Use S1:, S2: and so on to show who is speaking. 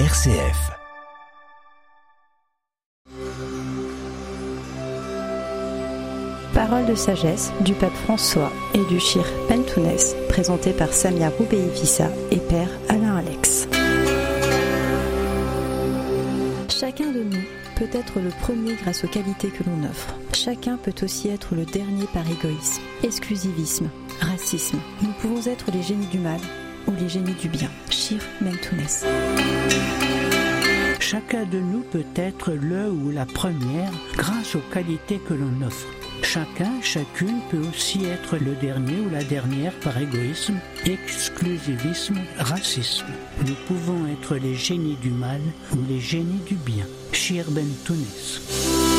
S1: RCF.
S2: Parole de sagesse du pape François et du Chir Pentounès, présenté par Samia Roubeifissa et père Alain Alex. Chacun de nous peut être le premier grâce aux qualités que l'on offre. Chacun peut aussi être le dernier par égoïsme, exclusivisme, racisme. Nous pouvons être les génies du mal ou les génies du bien. Chir Pentounès.
S3: Chacun de nous peut être le ou la première grâce aux qualités que l'on offre. Chacun, chacune peut aussi être le dernier ou la dernière par égoïsme, exclusivisme, racisme. Nous pouvons être les génies du mal ou les génies du bien. Shir Ben Tunis.